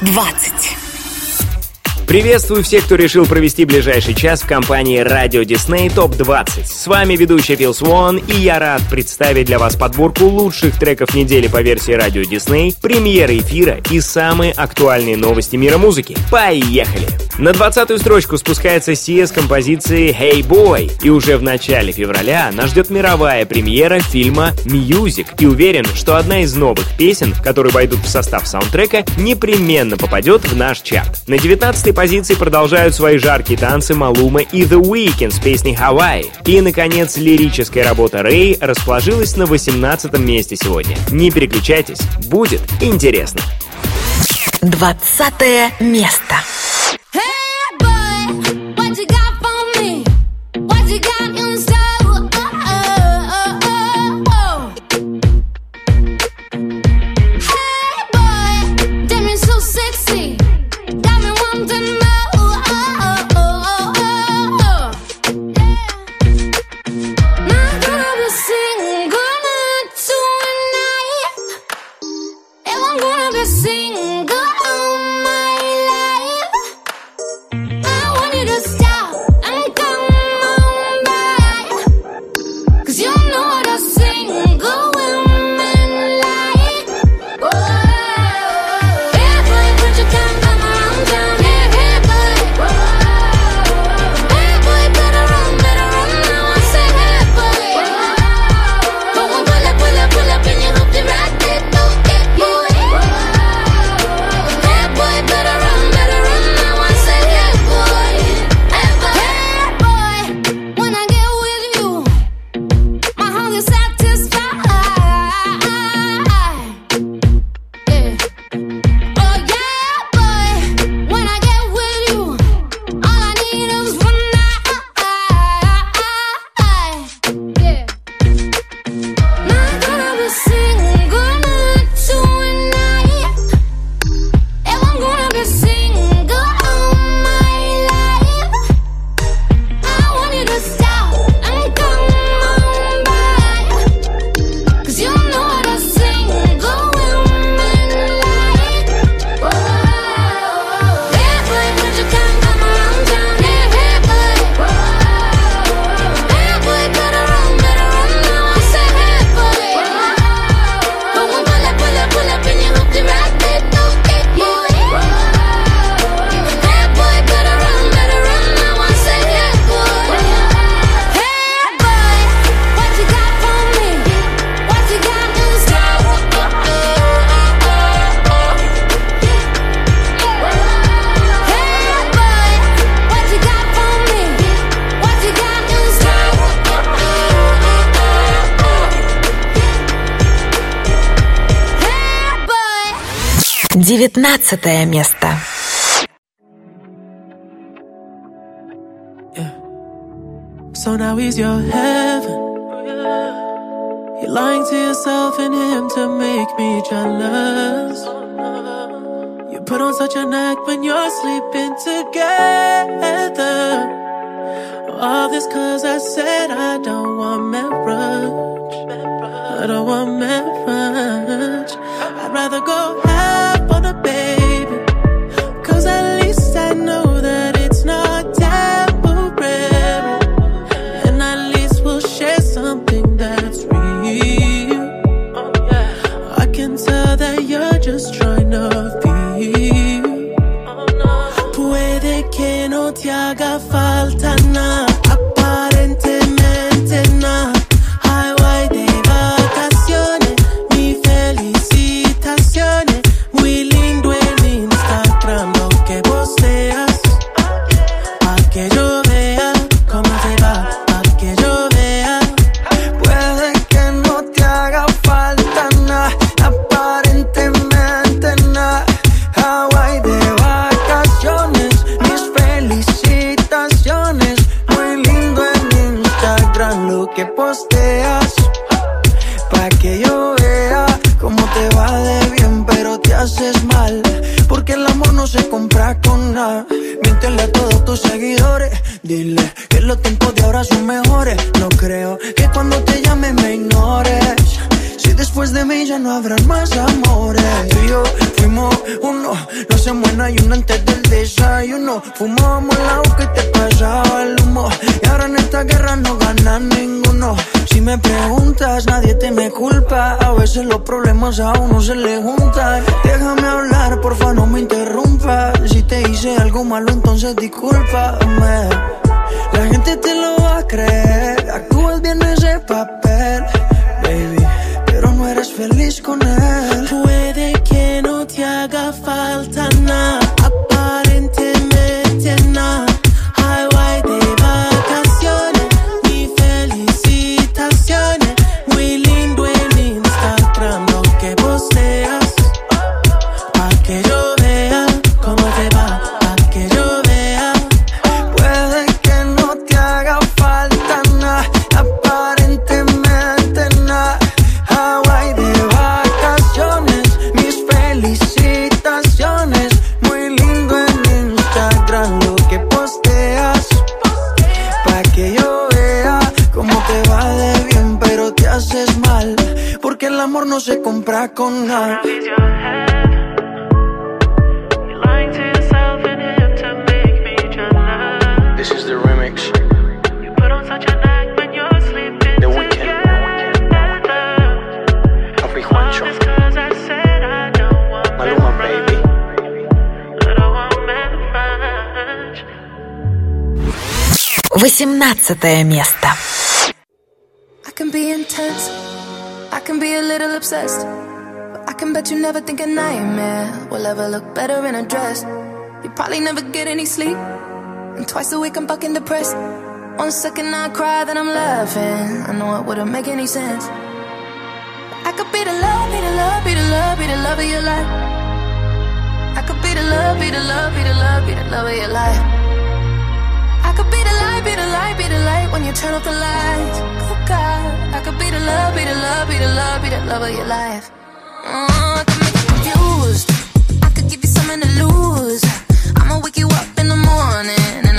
Радио Дисней ТОП-20. Приветствую всех, кто решил провести ближайший час в компании Радио Дисней ТОП 20. С вами ведущий Фил Свон, и я рад представить для вас подборку лучших треков недели по версии Радио Дисней, премьеры эфира и самые актуальные новости мира музыки. Поехали! На 20-ю строчку спускается Сия с композицией «Hey Boy», и уже в начале февраля нас ждет мировая премьера фильма «Music», и уверен, что одна из новых песен, которые войдут в состав саундтрека, непременно попадет в наш чарт. На 19-й позиции продолжают свои жаркие танцы Малума и The Weeknd с песней «Hawaii». И, наконец, лирическая работа Рэй расположилась на 18 месте сегодня. Не переключайтесь, будет интересно. 20 место. Девятнадцатое место. So now he's your heaven. You're lying to yourself and him to make me jealous. You put on such an act when you're sleeping together. All this cause I said think a nightmare will ever look better in a dress. You probably never get any sleep. And twice a week I'm fucking depressed. One second I cry, then I'm laughing. I know it wouldn't make any sense. I could be the love, be the love, be the love, be the love of your life. I could be the love, be the love, be the love, be the love of your life. I could be the light, be the light, be the light when you turn off the lights. Oh God, I could be the love, be the love, be the love, be the love of your life. Oh coming to lose. I'ma wake you up in the morning.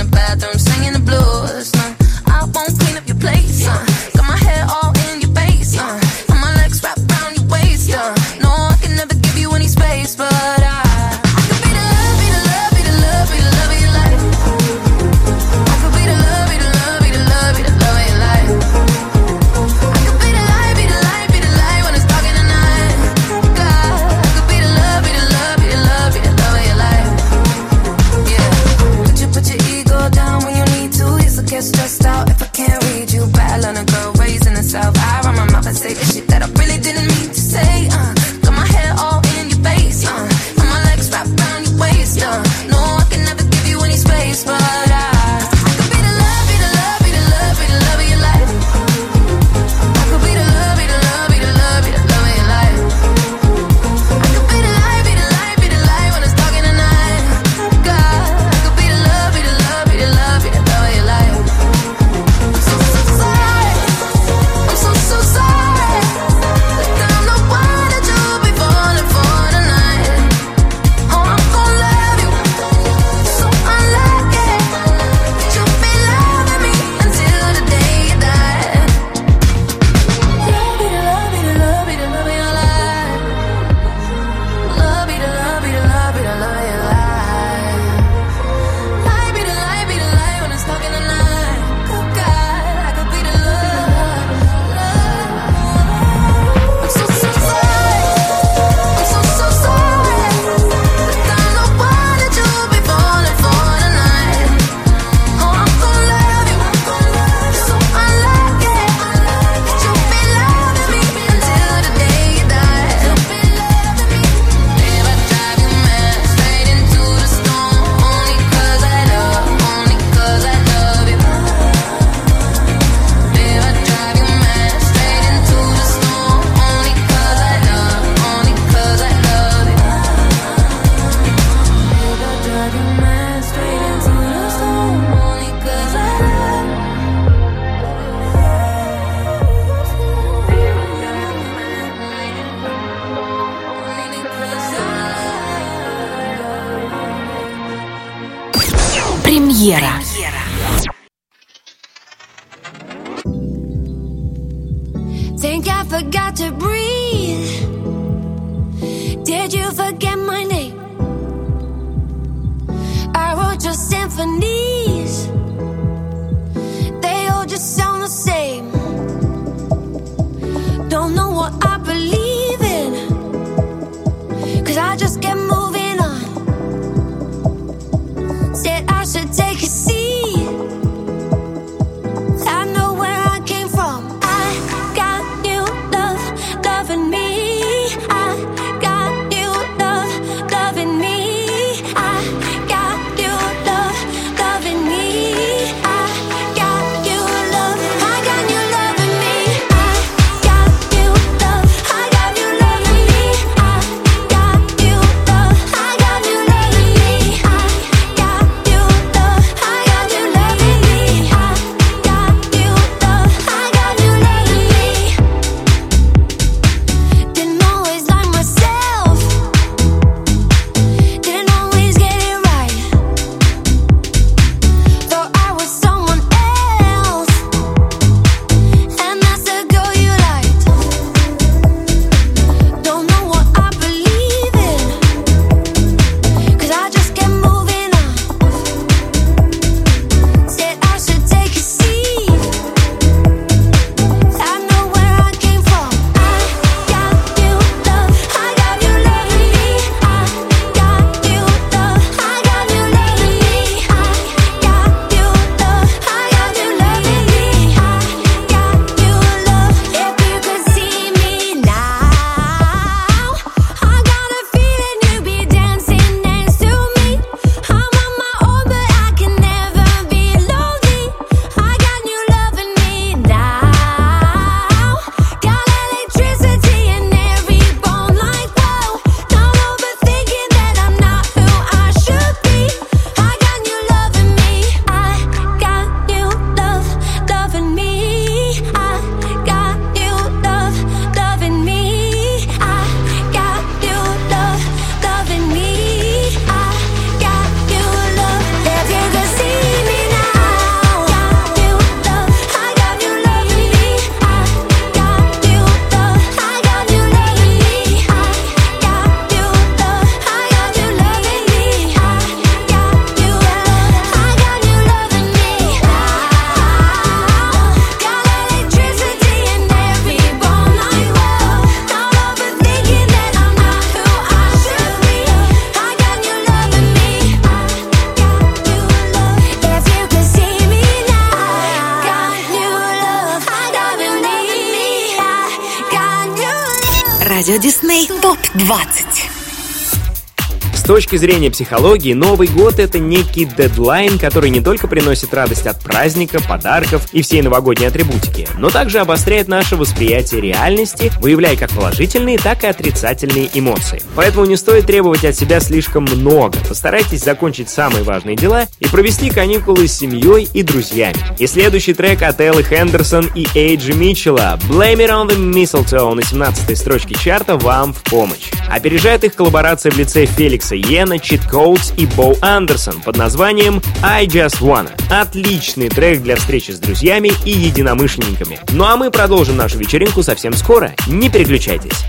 точки зрения психологии, Новый год — это некий дедлайн, который не только приносит радость от праздника, подарков и всей новогодней атрибутики, но также обостряет наше восприятие реальности, выявляя как положительные, так и отрицательные эмоции. Поэтому не стоит требовать от себя слишком много. Постарайтесь закончить самые важные дела и провести каникулы с семьей и друзьями. И следующий трек от Эллы Хендерсон и Эйджи Митчелла «Blame it on the mistletoe» на 17 строчке чарта вам в помощь. Опережает их коллаборация в лице Феликса Йена, Cheat Codes и Боу Андерсон под названием «I Just Wanna». Отличный трек для встречи с друзьями и единомышленниками. Ну а мы продолжим нашу вечеринку совсем скоро. Не переключайтесь.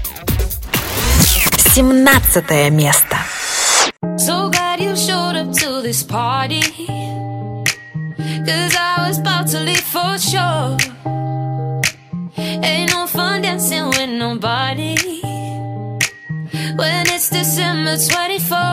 17 место. So glad you showed up to this party Cause I was about to leave for sure Ain't no fun dancing with nobody When it's December 24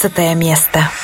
тринадцатое место.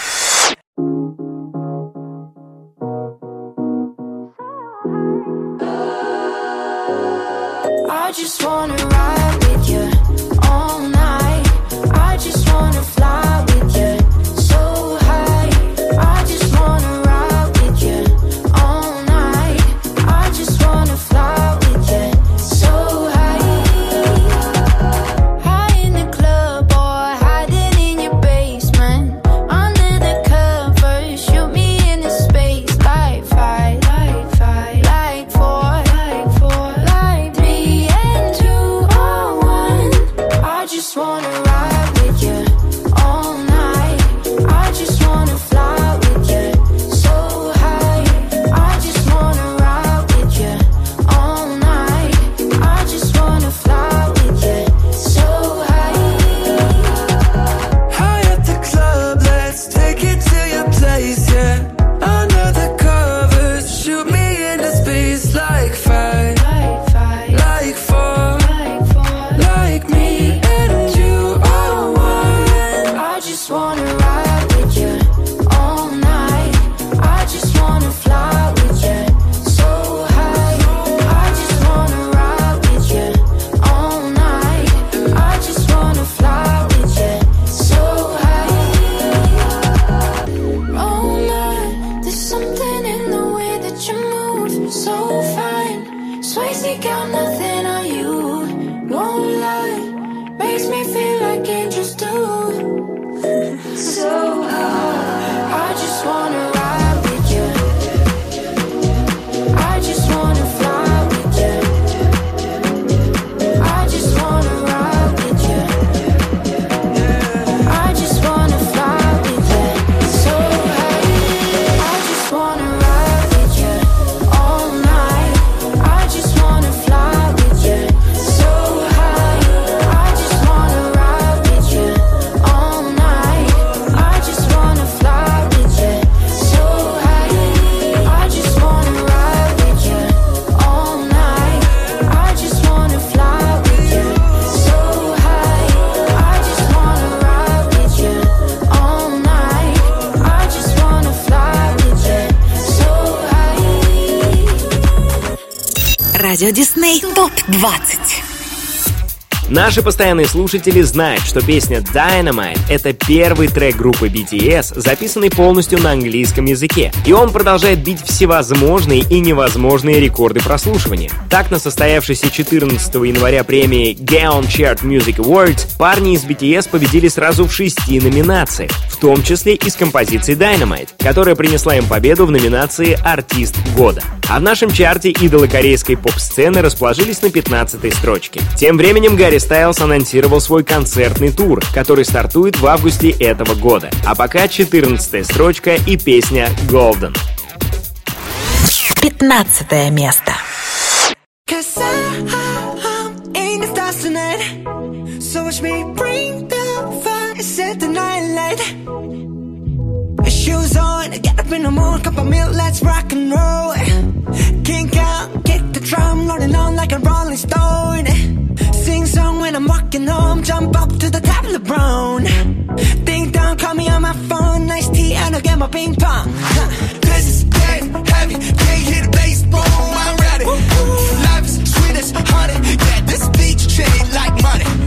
Радио Дисней ТОП-20. Наши постоянные слушатели знают, что песня Dynamite — это первый трек группы BTS, записанный полностью на английском языке, и он продолжает бить всевозможные и невозможные рекорды прослушивания. Так, на состоявшейся 14 января премии Gaon Chart Music Awards парни из BTS победили сразу в шести номинациях, в том числе и с композицией Dynamite, которая принесла им победу в номинации «Артист года». А в нашем чарте идолы корейской поп-сцены расположились на 15 строчке. Тем временем Гарри Стайлс анонсировал свой концертный тур, который стартует в августе этого года. А пока 14 строчка и песня «Golden». Пятнадцатое место. Cause I, I'm in the stars tonight. So watch me bring the fire, set the night light. Shoes on, get up in the morning, cup of milk, let's rock and roll. Kink out, kick the drum, rolling on like a rolling stone. Sing song when I'm walking home, jump up to the top of the brown. Ding dong, call me on my phone, nice tea, and I'll get my ping pong. Huh. This is dead heavy, can't hit the bass, boom, I'm ready. Life is sweet as honey, yeah, this beach chain like money.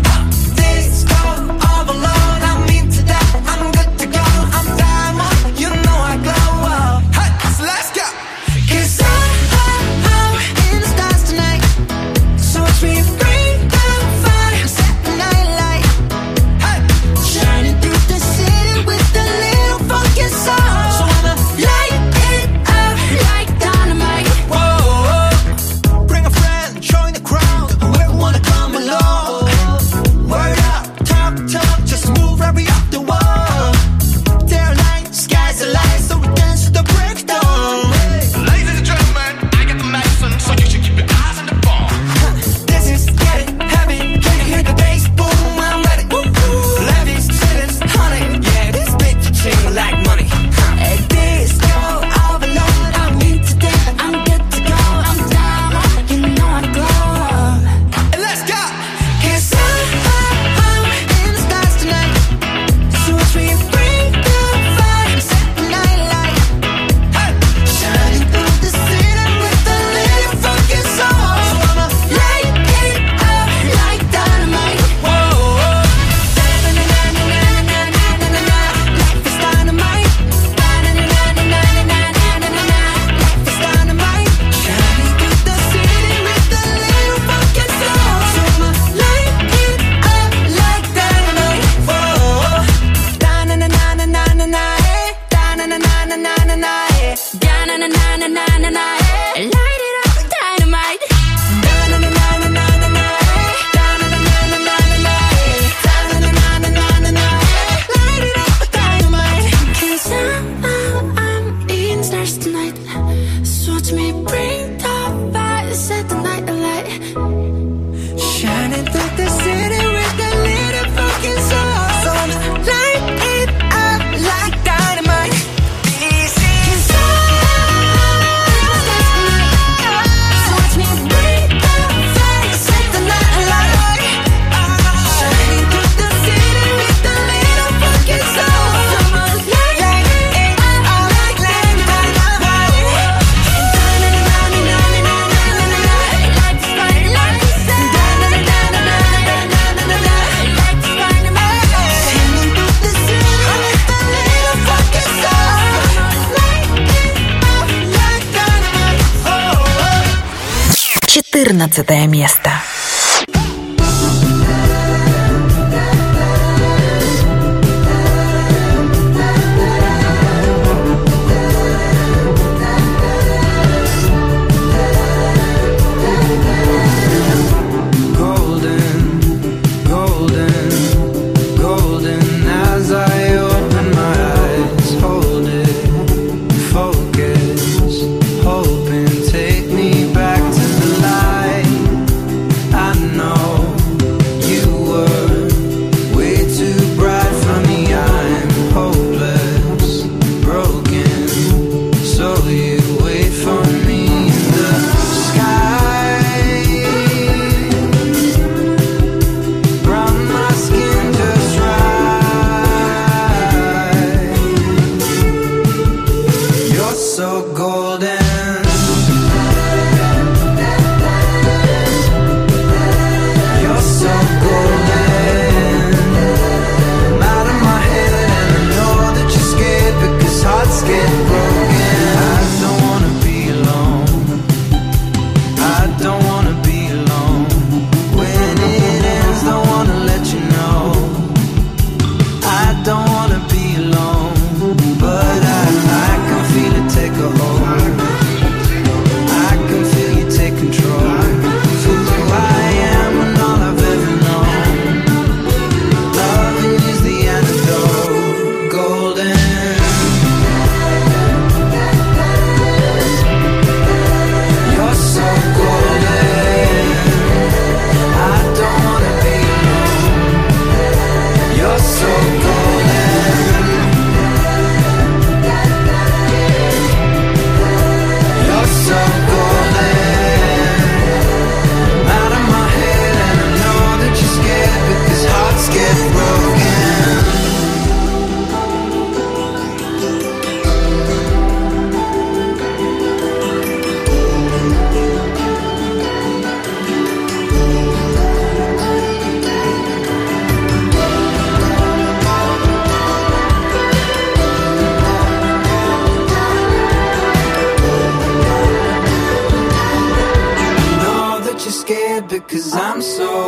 because I'm so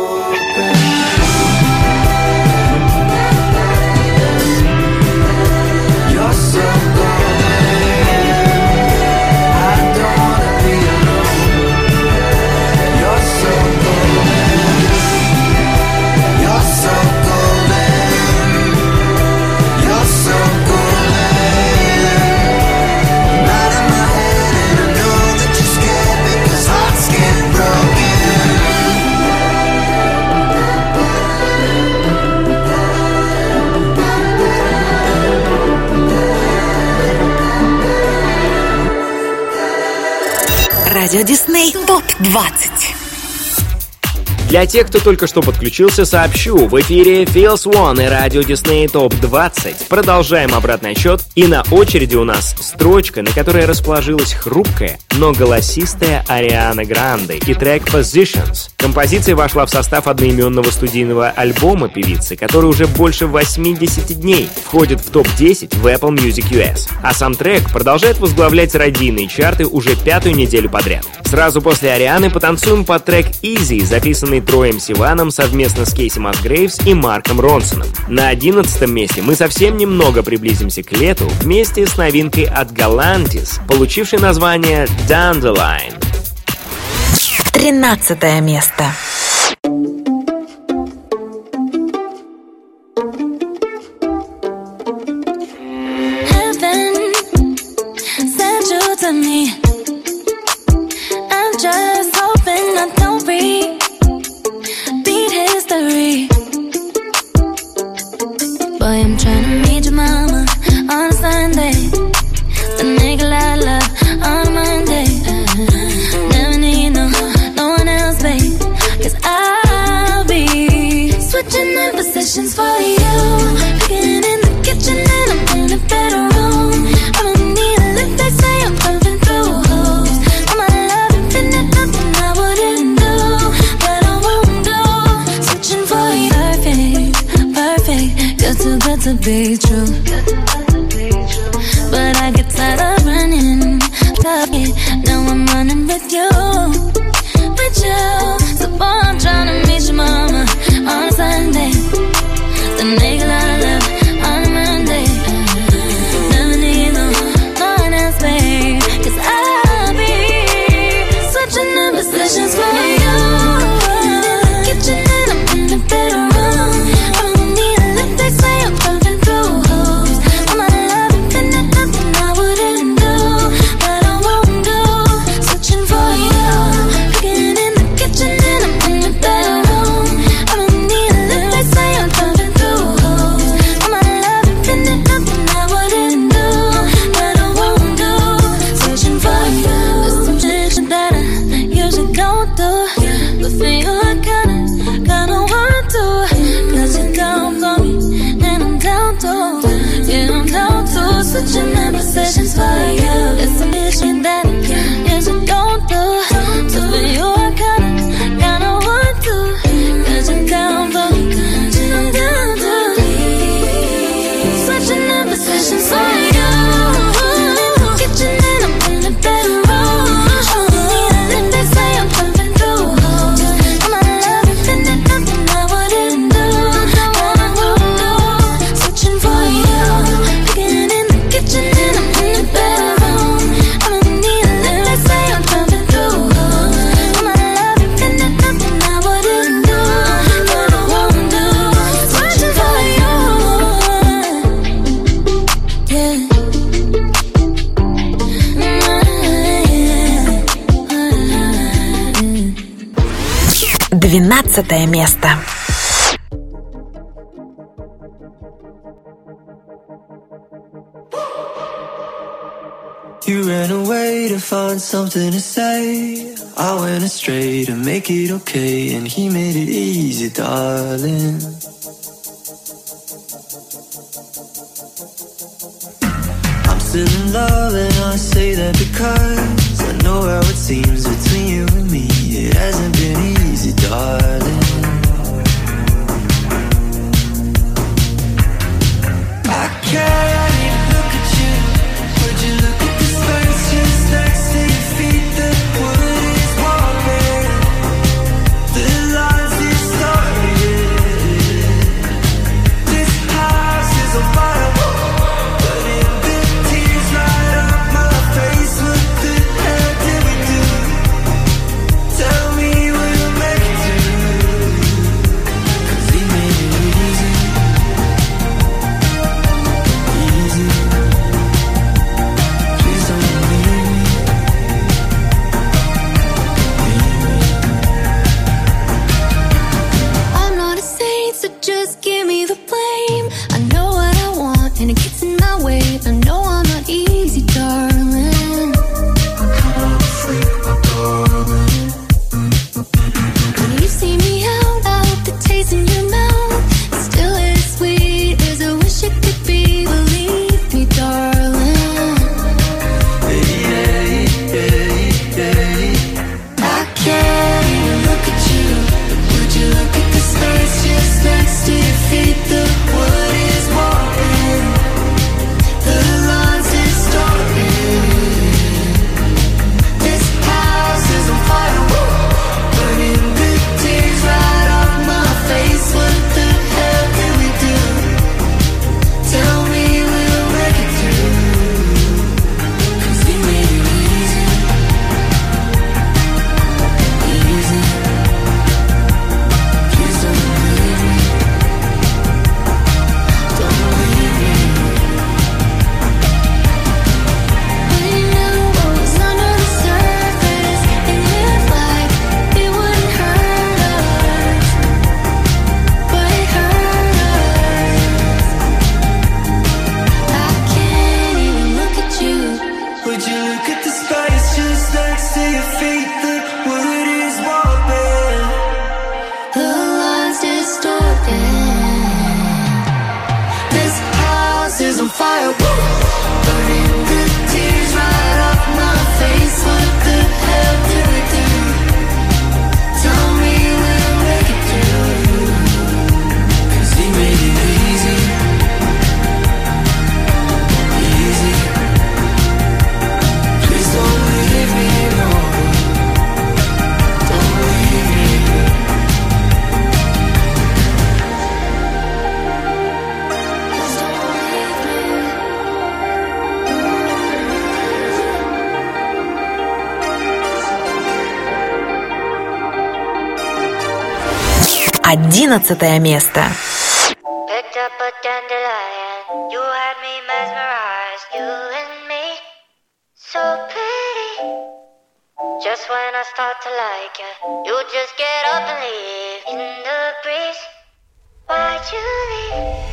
20. Для тех, кто только что подключился, сообщу, в эфире Feels One и радио Disney Top 20. Продолжаем обратный отчет, и на очереди у нас строчка, на которой расположилась хрупкая, но голосистая Ариана Гранде и трек Positions. Композиция вошла в состав одноименного студийного альбома певицы, который уже больше 80 дней входит в топ-10 в Apple Music US. А сам трек продолжает возглавлять родийные чарты уже пятую неделю подряд. Сразу после Арианы потанцуем под трек Easy, записанный Троем Сиваном совместно с Кейси Масгрейвс и Марком Ронсоном. На 11 месте мы совсем немного приблизимся к лету вместе с новинкой от Galantis, получившей название Dandelion. 13 место. be true. But I get tired of running. Love it. Now I'm running with you. 12 место. You ran away to find something to say. I went astray to make it okay, and he made it easy, darling. I'm still in love, and I say that because I know how it seems between you and me. It hasn't been easy darling fire. Woo! одиннадцатое место. Up a dandelion, you had me mesmerized, you and me, so pretty. Just when I start to like you, you just get up and leave in the breeze. Why'd you leave?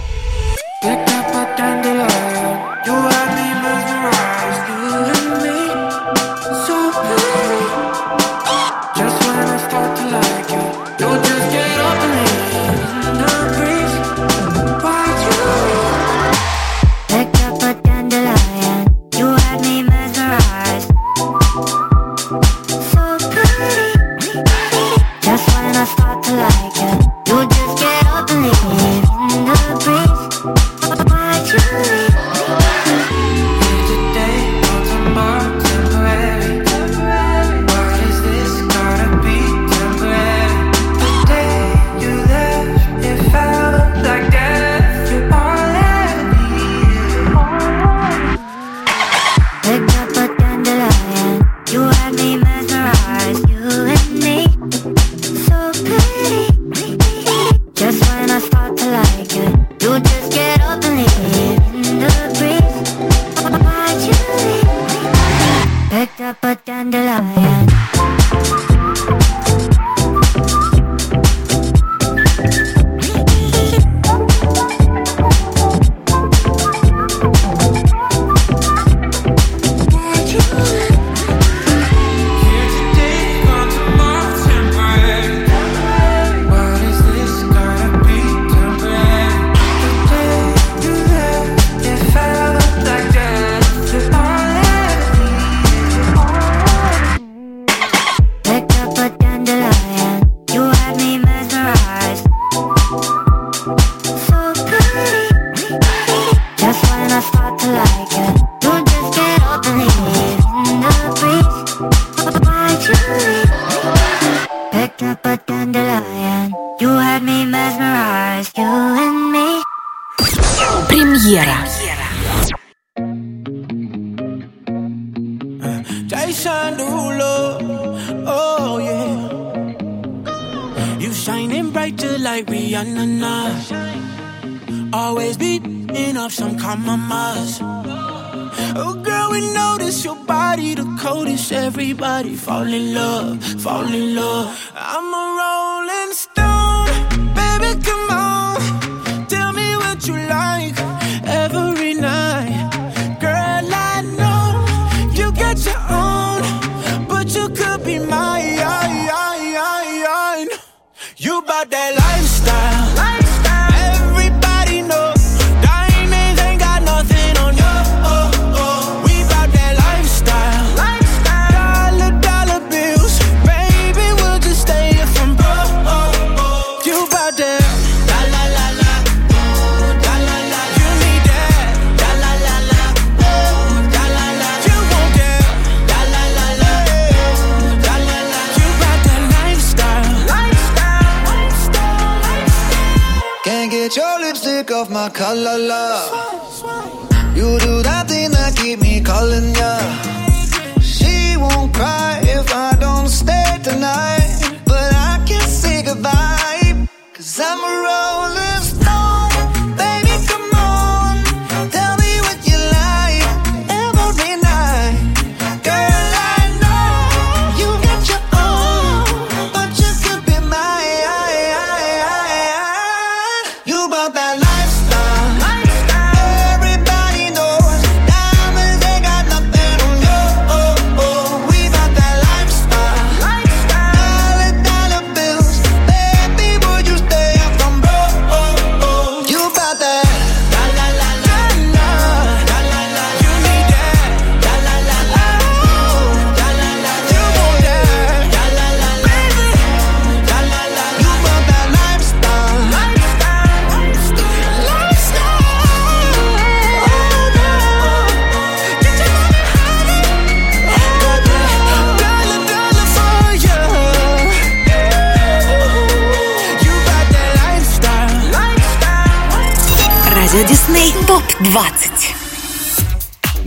20.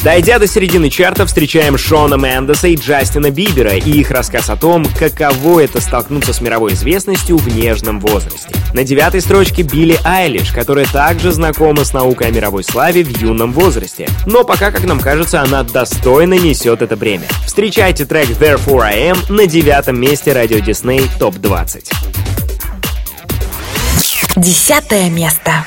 Дойдя до середины чарта, встречаем Шона Мендеса и Джастина Бибера и их рассказ о том, каково это столкнуться с мировой известностью в нежном возрасте. На девятой строчке Билли Айлиш, которая также знакома с наукой о мировой славе в юном возрасте. Но пока, как нам кажется, она достойно несет это бремя. Встречайте трек Therefore I Am на девятом месте радио Дисней ТОП-20. Десятое место.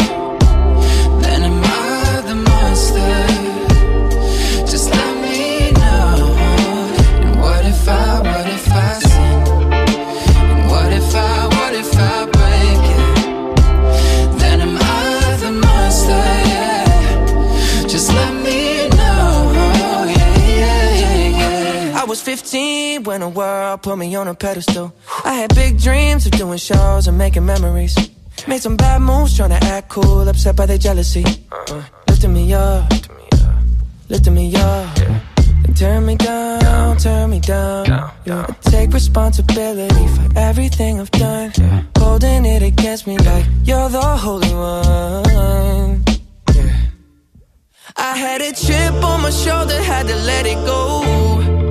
Was 15 when the world put me on a pedestal. I had big dreams of doing shows and making memories. Made some bad moves trying to act cool, upset by their jealousy. Uh, lifting me up, lifting me up. And turn me down, turn me down. Yeah. I take responsibility for everything I've done. Holding it against me like you're the holy one. I had a chip on my shoulder, had to let it go.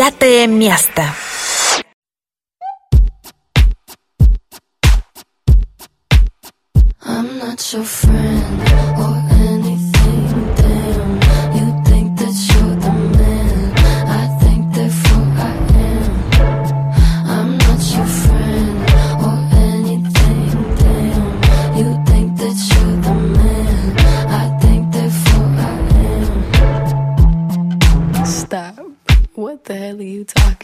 Девятое место. I'm not your friend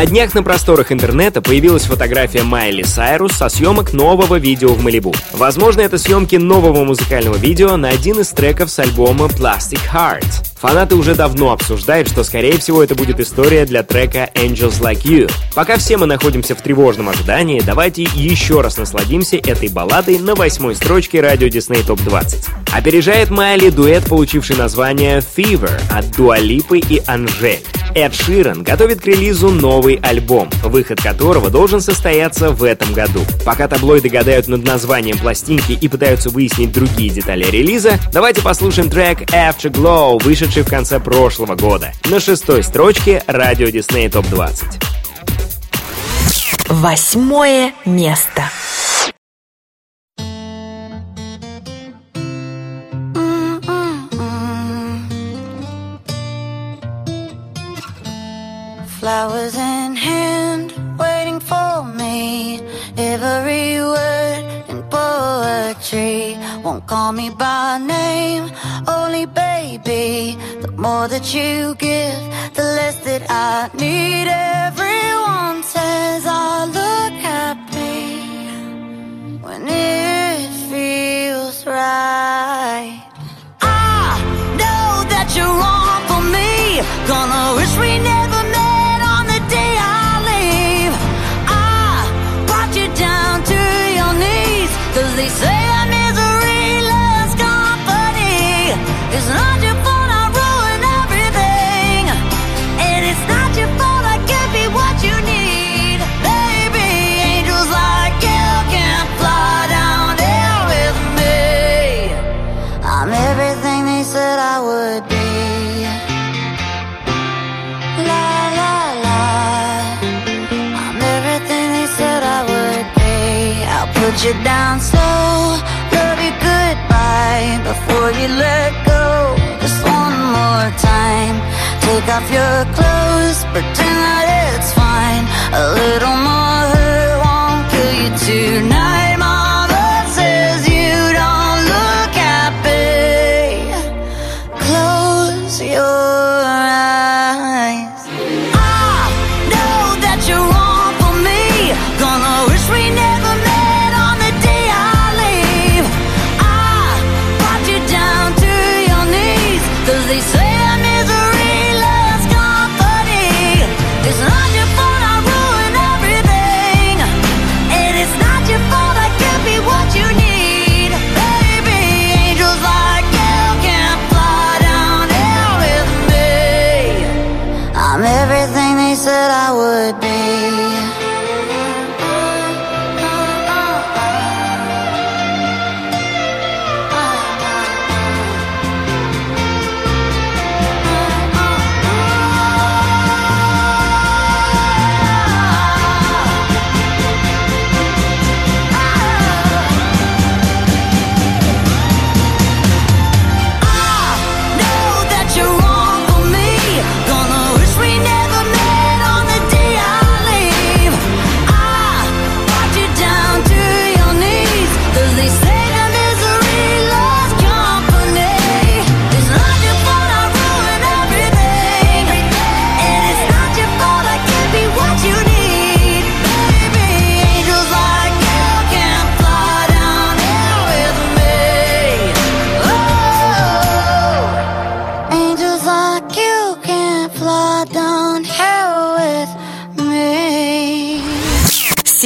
На днях на просторах интернета появилась фотография Майли Сайрус со съемок нового видео в Малибу. Возможно, это съемки нового музыкального видео на один из треков с альбома Plastic Heart. Фанаты уже давно обсуждают, что скорее всего это будет история для трека Angels Like You. Пока все мы находимся в тревожном ожидании, давайте еще раз насладимся этой балладой на восьмой строчке радио Disney Top 20. Опережает Майли дуэт, получивший название Fever от Дуалипы и Анжель. Эд Ширан готовит к релизу новый альбом, выход которого должен состояться в этом году. Пока таблоиды гадают над названием пластинки и пытаются выяснить другие детали релиза, давайте послушаем трек Afterglow, вышедший в конце прошлого года. На шестой строчке радио Disney Top 20. Восьмое место. Flowers in hand, waiting for me. Every word in poetry won't call me by name, only baby. The more that you give, the less that I need. Everyone says I look happy when it feels right. I know that you're wrong for me. Gonna wish we never you down slow, love you goodbye before you let go. Just one more time. Take off your clothes, pretend that it's fine. A little more hurt won't kill you tonight. Mama says you don't look happy. Close your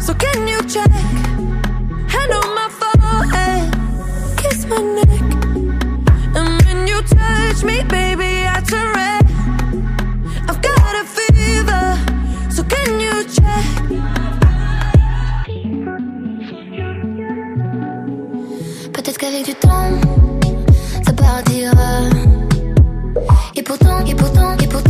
So can you check? Hand on my forehead, kiss my neck. And when you touch me, baby, I turn red. I've got a fever, so can you check? Peut-être qu'avec du temps, ça partira. Euh, et pourtant, et pourtant, et pourtant.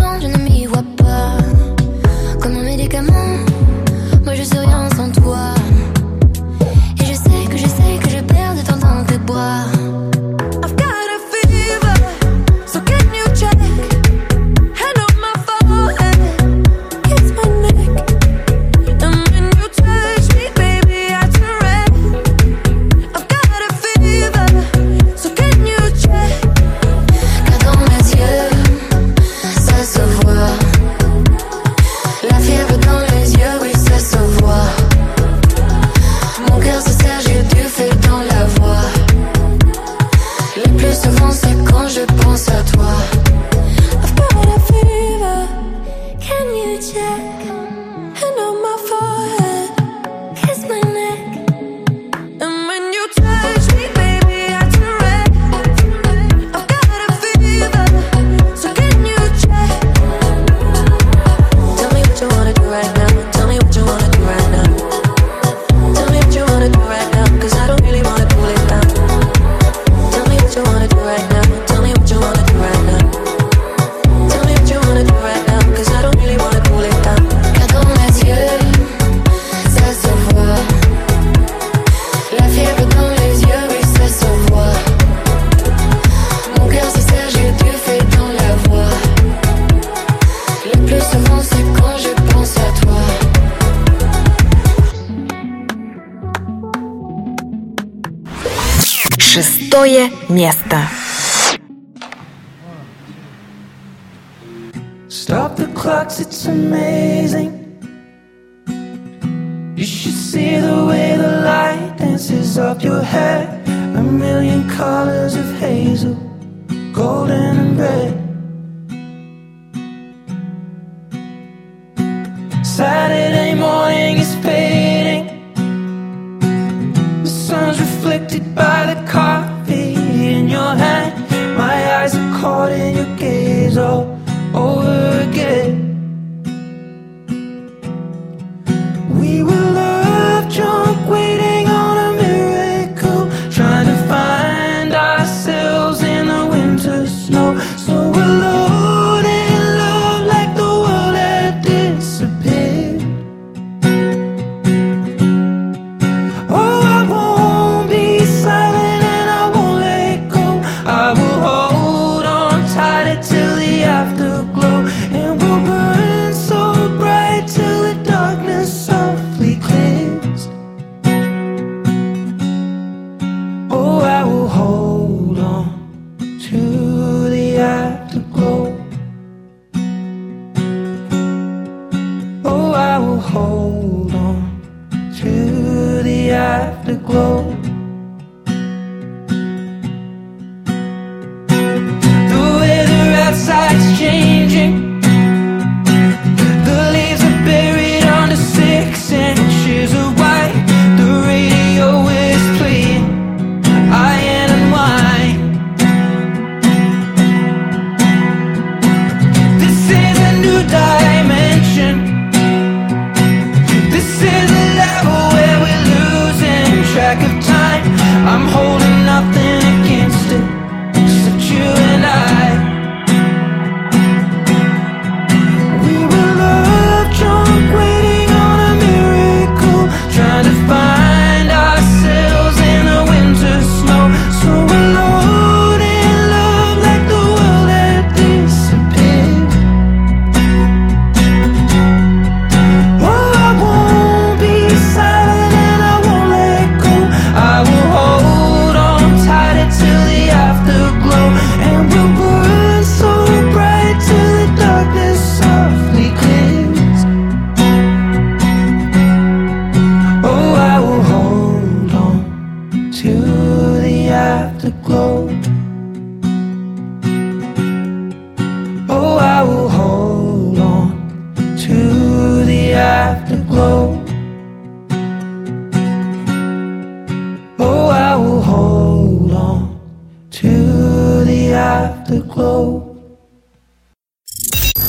afterglow.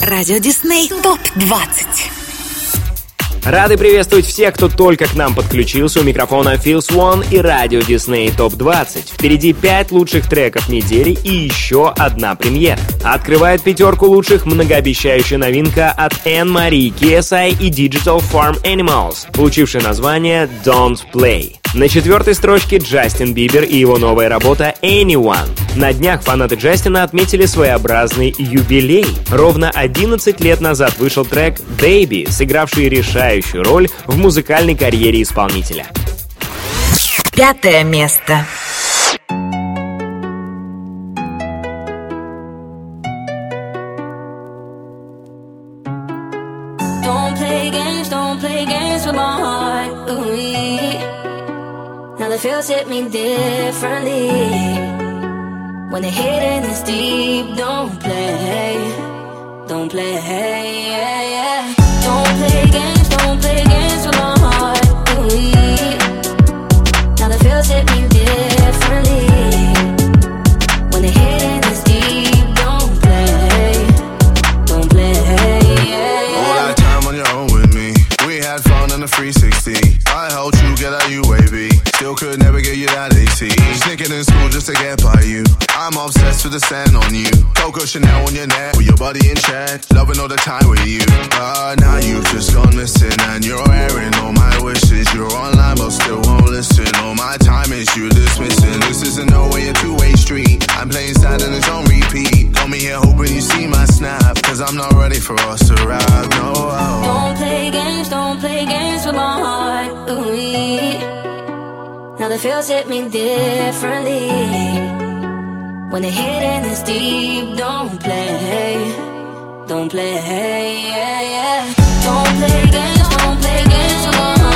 Радио Дисней ТОП-20 Рады приветствовать всех, кто только к нам подключился. У микрофона Фил Свон и радио Дисней ТОП-20. Впереди 5 лучших треков недели и еще одна премьера. Открывает пятерку лучших многообещающая новинка от Энн Мари, Кесай и Digital Farm Animals, получившая название Don't Play. На четвертой строчке Джастин Бибер и его новая работа Anyone. На днях фанаты Джастина отметили своеобразный юбилей. Ровно 11 лет назад вышел трек Baby, сыгравший решающую роль в музыкальной карьере исполнителя. Пятое место. Feels hit me differently. When the hidden is deep, don't play, don't play. Yeah, yeah. Don't play games, don't play games with my heart. Now the feels hit me differently. When the hidden is deep, don't play, don't play. Yeah, All that time on your own with me. We had fun on the 360. I helped you get out UAV. Still could never get you that AT. Sneaking in school just to get by you. I'm obsessed with the sand on you. Coco Chanel on your neck with your body in check. Loving all the time with you. But now you've just gone missing and you're airing all my wishes. You're online but still won't listen. All my time is you dismissing. This isn't no way a two-way street. I'm playing sad and it's on repeat. Call me here hoping you see my snap. Cause I'm not ready for us to ride. No. Don't play games, don't play games with my heart. Ooh, now the feels hit me differently. When the hidden is deep, don't play, don't play. Yeah, yeah. Don't play games, don't play games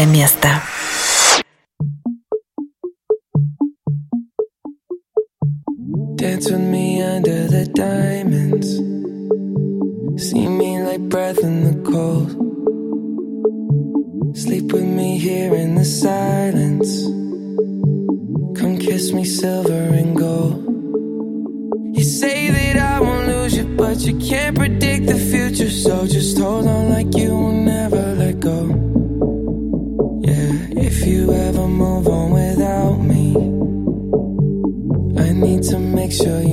Четвертое место. Dance with me under the diamonds. See me like breath in the cold. Sleep with me here in the silence. Come kiss me silver and gold. You say that I won't lose you, but you can't predict the future. So just hold on like you will never Make sure you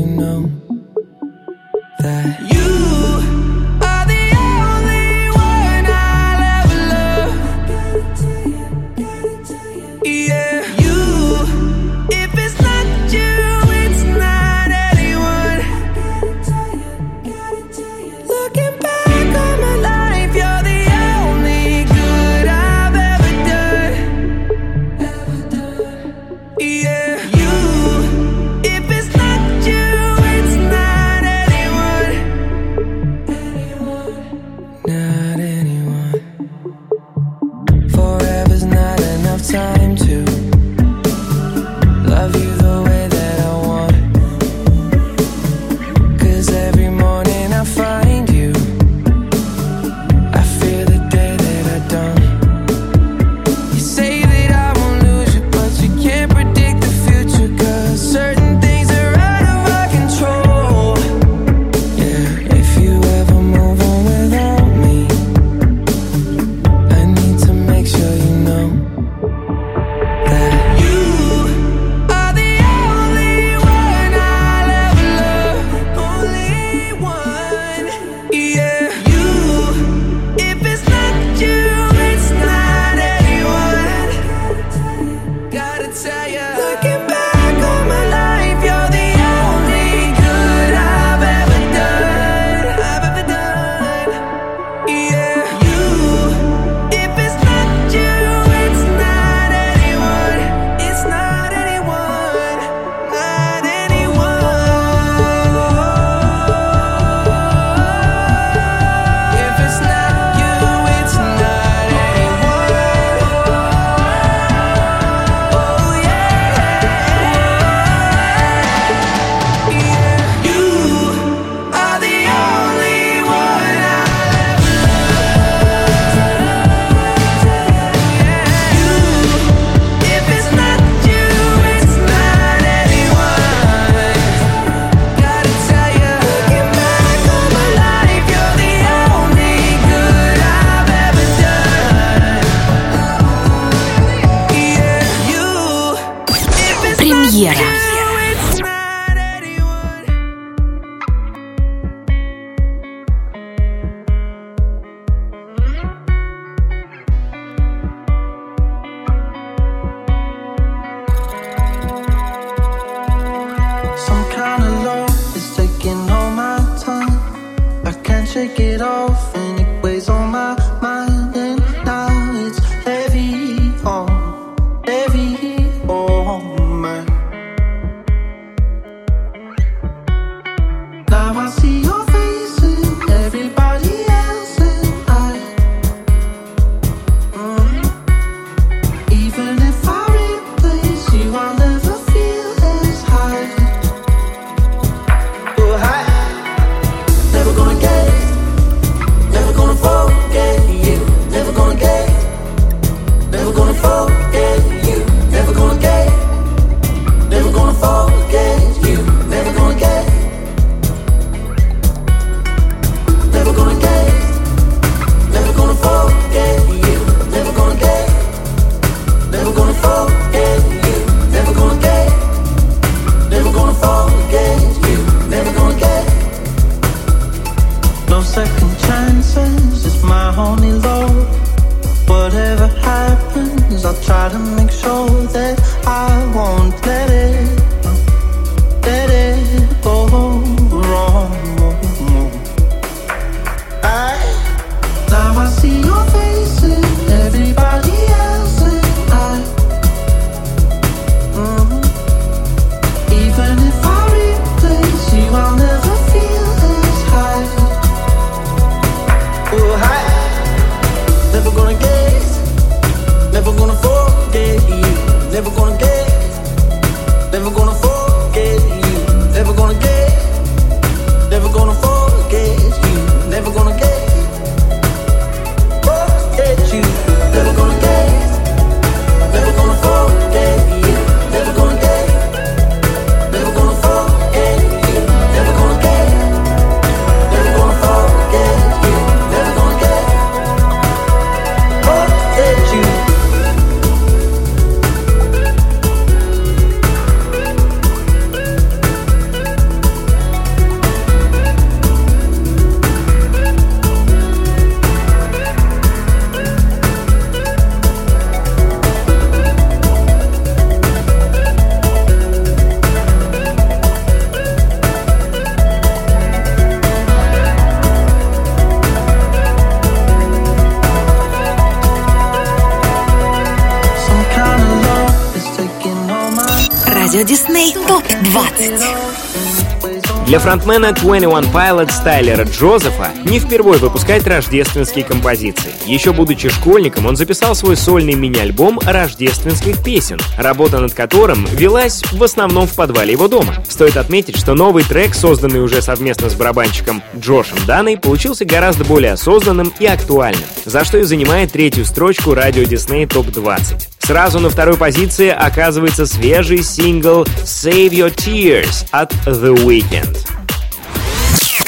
Для фронтмена 21 Pilots Тайлера Джозефа не впервой выпускать рождественские композиции. Еще будучи школьником, он записал свой сольный мини-альбом рождественских песен, работа над которым велась в основном в подвале его дома. Стоит отметить, что новый трек, созданный уже совместно с барабанщиком Джошем Даной, получился гораздо более осознанным и актуальным, за что и занимает третью строчку радио Дисней ТОП-20. Сразу на второй позиции оказывается свежий сингл «Save Your Tears» от The Weeknd.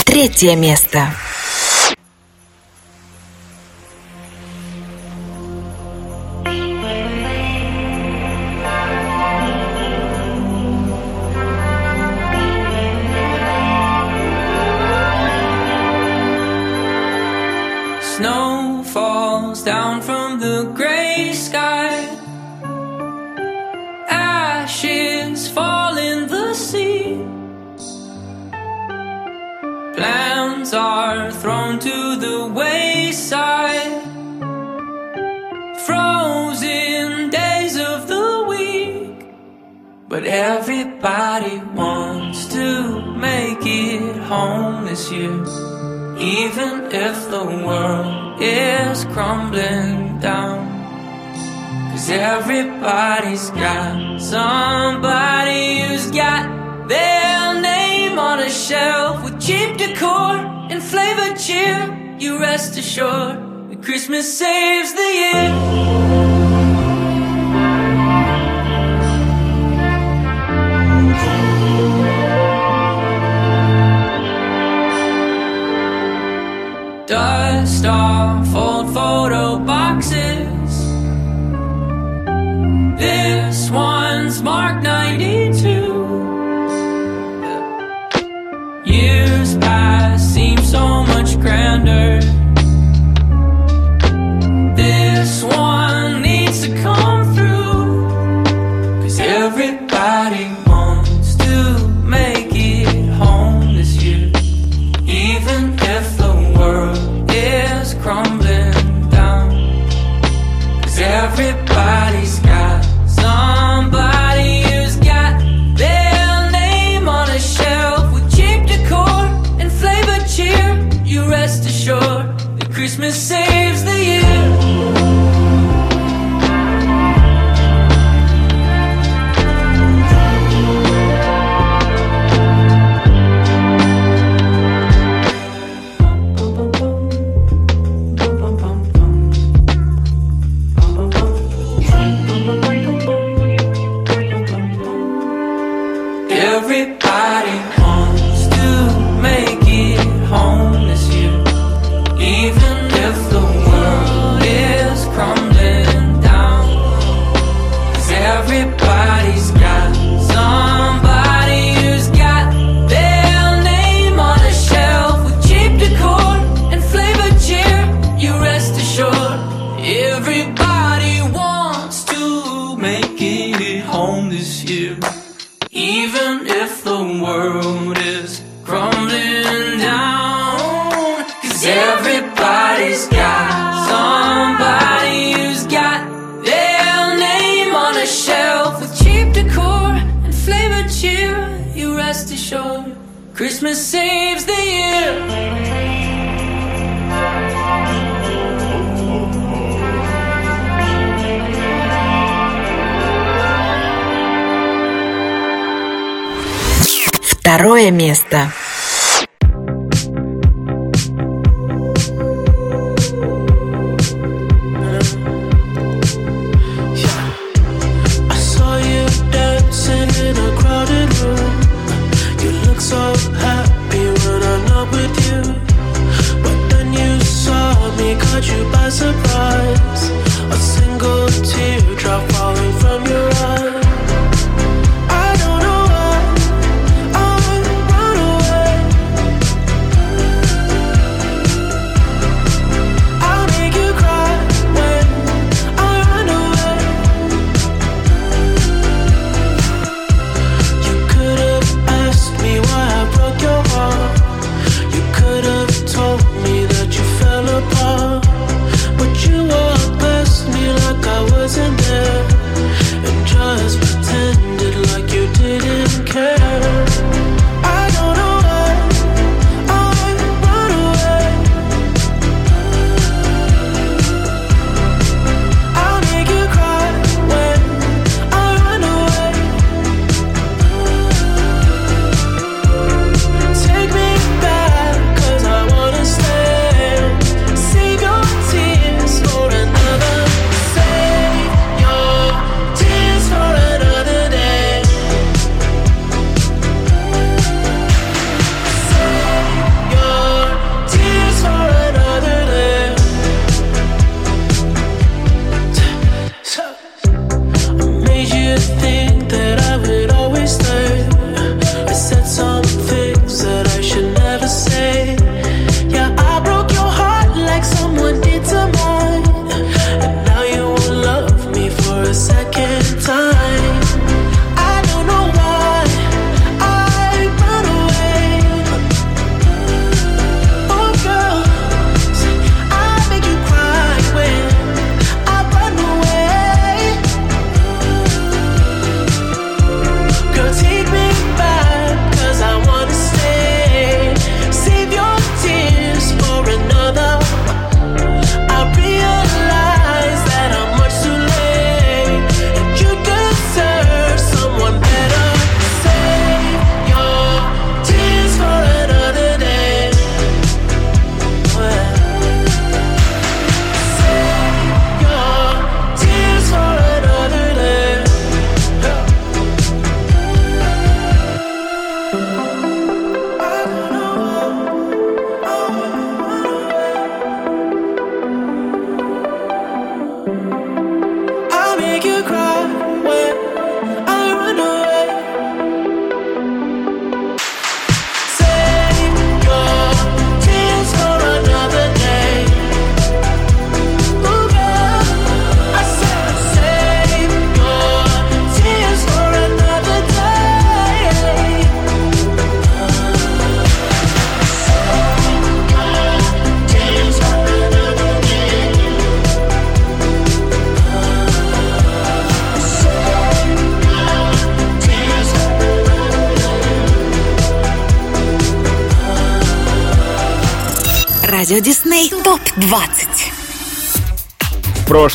Третье место. if the world is crumbling down. Cause everybody's got somebody who's got their name on a shelf with cheap decor and flavored cheer. You rest assured that Christmas saves the year. Dust off old photo boxes. This one's marked 92. Years past seem so much grander. Второе место.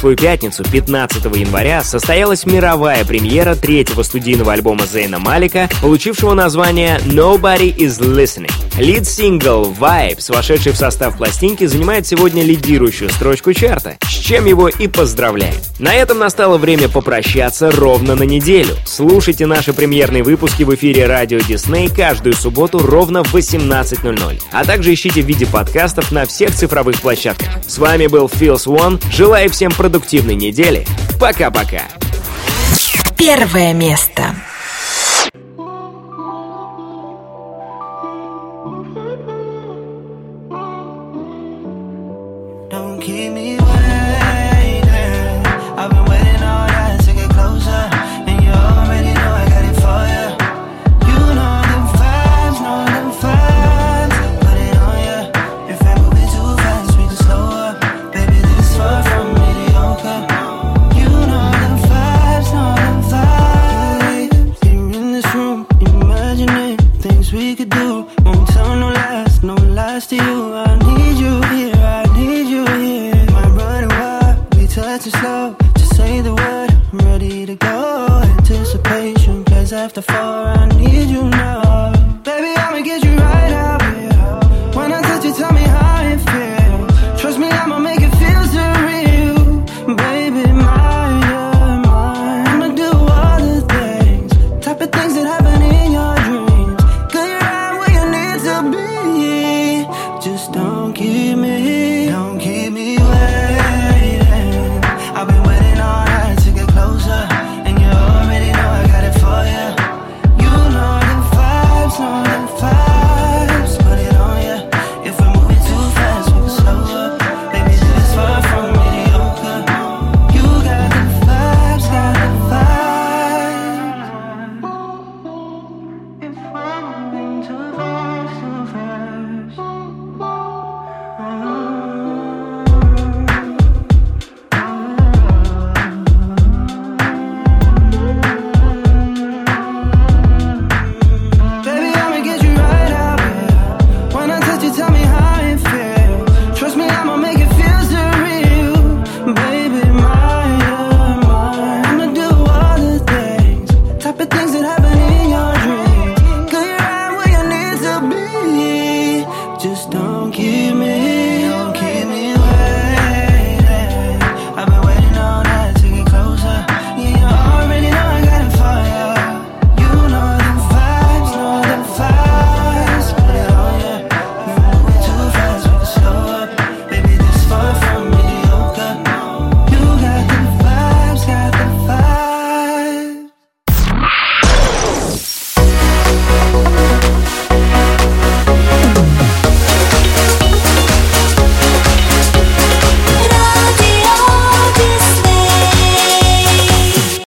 Прошлую пятницу, 15 января, состоялась мировая премьера третьего студийного альбома Зейна Малика, получившего название «Nobody is Listening». Лид-сингл «Vibes», вошедший в состав пластинки, занимает сегодня лидирующую строчку чарта, чем его и поздравляем. На этом настало время попрощаться ровно на неделю. Слушайте наши премьерные выпуски в эфире Радио Дисней каждую субботу ровно в 18.00, а также ищите в виде подкастов на всех цифровых площадках. С вами был Фил Свон, желаю всем продуктивной недели. Пока-пока. Первое место.